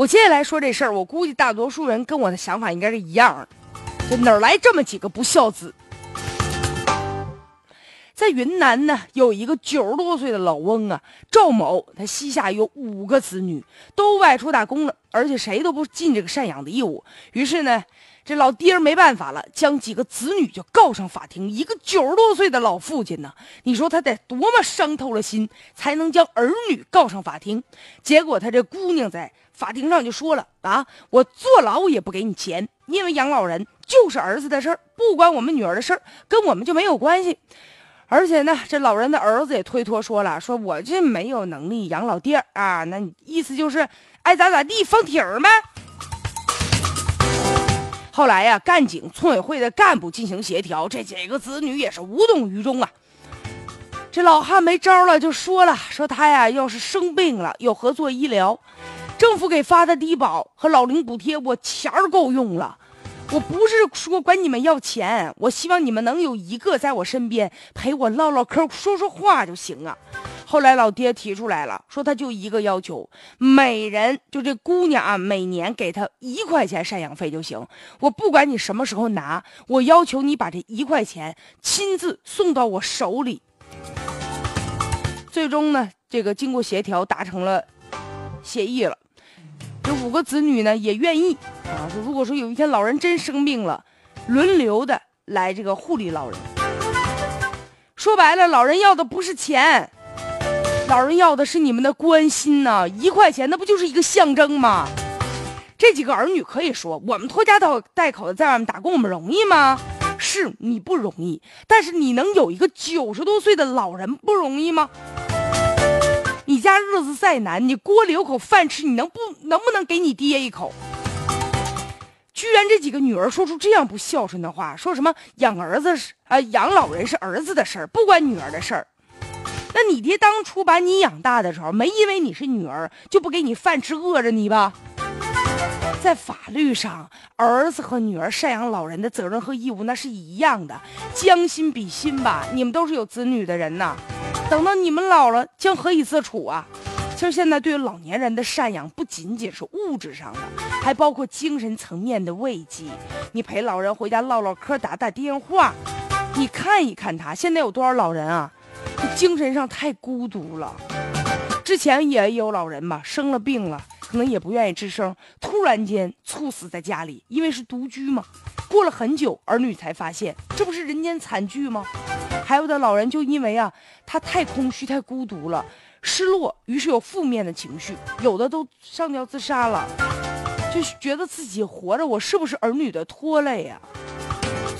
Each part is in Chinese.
我接下来说这事儿，我估计大多数人跟我的想法应该是一样的。这哪儿来这么几个不孝子？在云南呢，有一个九十多岁的老翁啊，赵某，他膝下有五个子女，都外出打工了，而且谁都不尽这个赡养的义务。于是呢，这老爹没办法了，将几个子女就告上法庭。一个九十多岁的老父亲呢，你说他得多么伤透了心，才能将儿女告上法庭？结果他这姑娘在法庭上就说了啊，我坐牢也不给你钱，因为养老人就是儿子的事儿，不关我们女儿的事儿，跟我们就没有关系。而且呢，这老人的儿子也推脱说了，说我这没有能力养老爹啊，那你意思就是爱咋咋地放挺儿呗。后来呀，干警村委会的干部进行协调，这几个子女也是无动于衷啊。这老汉没招了，就说了，说他呀要是生病了，有合作医疗，政府给发的低保和老龄补贴，我钱儿够用了。我不是说管你们要钱，我希望你们能有一个在我身边陪我唠唠嗑、说说话就行啊。后来老爹提出来了，说他就一个要求，每人就这姑娘啊，每年给他一块钱赡养费就行。我不管你什么时候拿，我要求你把这一块钱亲自送到我手里。最终呢，这个经过协调达成了协议了。五个子女呢也愿意啊，说如果说有一天老人真生病了，轮流的来这个护理老人。说白了，老人要的不是钱，老人要的是你们的关心呐。一块钱那不就是一个象征吗？这几个儿女可以说，我们拖家带口的在外面打工，我们容易吗？是你不容易，但是你能有一个九十多岁的老人不容易吗？家日子再难，你锅里有口饭吃，你能不能不能给你爹一口？居然这几个女儿说出这样不孝顺的话，说什么养儿子是啊，养老人是儿子的事儿，不关女儿的事儿。那你爹当初把你养大的时候，没因为你是女儿就不给你饭吃，饿着你吧？在法律上，儿子和女儿赡养老人的责任和义务那是一样的，将心比心吧。你们都是有子女的人呐。等到你们老了，将何以自处啊？其实现在对于老年人的赡养，不仅仅是物质上的，还包括精神层面的慰藉。你陪老人回家唠唠嗑，打打电话，你看一看他。现在有多少老人啊？精神上太孤独了。之前也有老人吧，生了病了，可能也不愿意吱声，突然间猝死在家里，因为是独居嘛。过了很久，儿女才发现，这不是人间惨剧吗？还有的老人就因为啊，他太空虚、太孤独了，失落，于是有负面的情绪，有的都上吊自杀了，就觉得自己活着，我是不是儿女的拖累呀？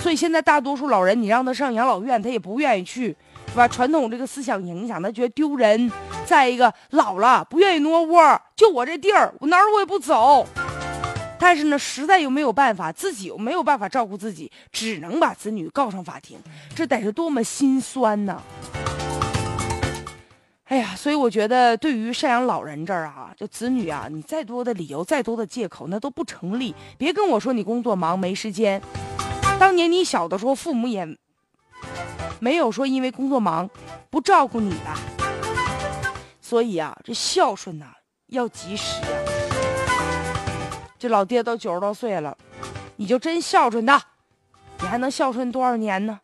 所以现在大多数老人，你让他上养老院，他也不愿意去，是吧？传统这个思想影响，他觉得丢人。再一个，老了不愿意挪窝，就我这地儿，我哪儿我也不走。但是呢，实在又没有办法，自己又没有办法照顾自己，只能把子女告上法庭，这得是多么心酸呢？哎呀，所以我觉得，对于赡养老人这儿啊，就子女啊，你再多的理由，再多的借口，那都不成立。别跟我说你工作忙没时间，当年你小的时候，父母也没有说因为工作忙不照顾你的。所以啊，这孝顺呐要及时啊。这老爹都九十多岁了，你就真孝顺他，你还能孝顺多少年呢？